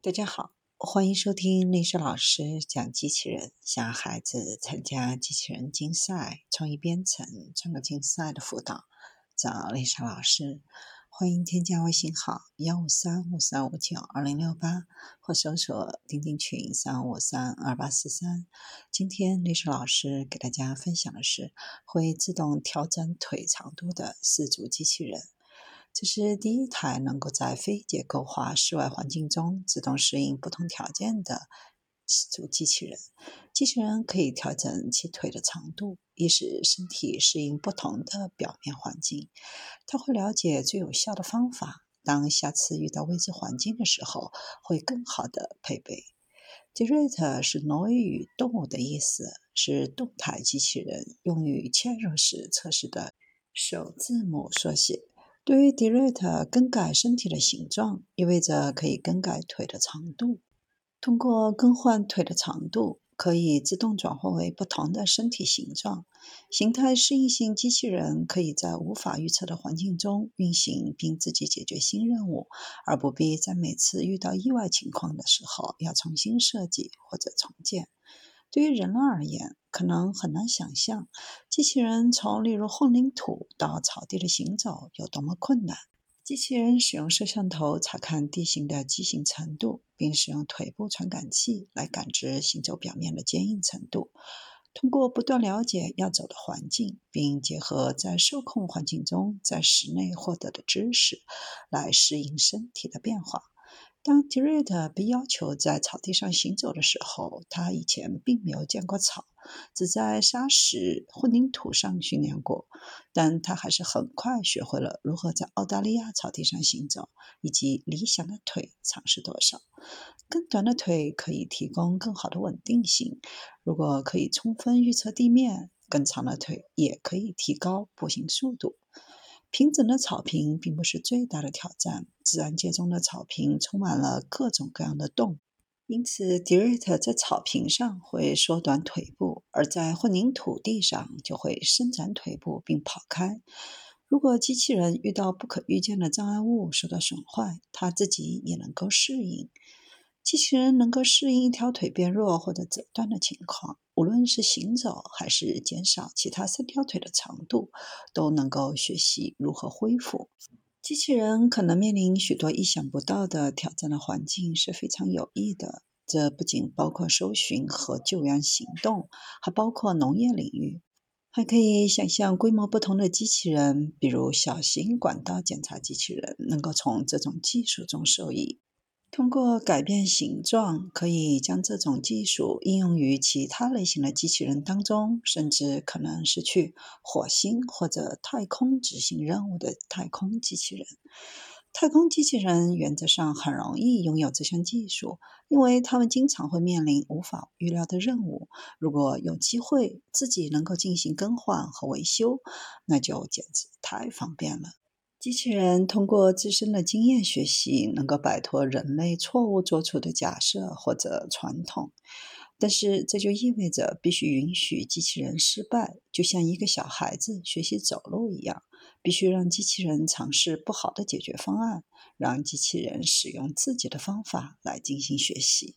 大家好，欢迎收听历史老师讲机器人，向孩子参加机器人竞赛、创意编程、创客竞赛的辅导，找历史老师。欢迎添加微信号幺五三五三五九二零六八，或搜索钉钉群三五三二八四三。今天历史老师给大家分享的是会自动调整腿长度的四足机器人。这是第一台能够在非结构化室外环境中自动适应不同条件的四足机器人。机器人可以调整其腿的长度，以使身体适应不同的表面环境。它会了解最有效的方法，当下次遇到未知环境的时候，会更好的配备。Direct 是挪威语“动物”的意思，是动态机器人用于嵌入式测试的首字母缩写。对于 Direct 更改身体的形状，意味着可以更改腿的长度。通过更换腿的长度，可以自动转换为不同的身体形状。形态适应性机器人可以在无法预测的环境中运行，并自己解决新任务，而不必在每次遇到意外情况的时候要重新设计或者重建。对于人类而言，可能很难想象，机器人从例如混凝土到草地的行走有多么困难。机器人使用摄像头查看地形的畸形程度，并使用腿部传感器来感知行走表面的坚硬程度。通过不断了解要走的环境，并结合在受控环境中在室内获得的知识，来适应身体的变化。当 Direct 被要求在草地上行走的时候，他以前并没有见过草，只在沙石、混凝土上训练过。但他还是很快学会了如何在澳大利亚草地上行走，以及理想的腿长是多少。更短的腿可以提供更好的稳定性。如果可以充分预测地面，更长的腿也可以提高步行速度。平整的草坪并不是最大的挑战。自然界中的草坪充满了各种各样的洞，因此 Dirt 在草坪上会缩短腿部，而在混凝土地上就会伸展腿部并跑开。如果机器人遇到不可预见的障碍物受到损坏，它自己也能够适应。机器人能够适应一条腿变弱或者折断的情况，无论是行走还是减少其他三条腿的长度，都能够学习如何恢复。机器人可能面临许多意想不到的挑战的环境是非常有益的，这不仅包括搜寻和救援行动，还包括农业领域。还可以想象规模不同的机器人，比如小型管道检查机器人，能够从这种技术中受益。通过改变形状，可以将这种技术应用于其他类型的机器人当中，甚至可能是去火星或者太空执行任务的太空机器人。太空机器人原则上很容易拥有这项技术，因为他们经常会面临无法预料的任务。如果有机会自己能够进行更换和维修，那就简直太方便了。机器人通过自身的经验学习，能够摆脱人类错误做出的假设或者传统。但是，这就意味着必须允许机器人失败，就像一个小孩子学习走路一样，必须让机器人尝试不好的解决方案，让机器人使用自己的方法来进行学习。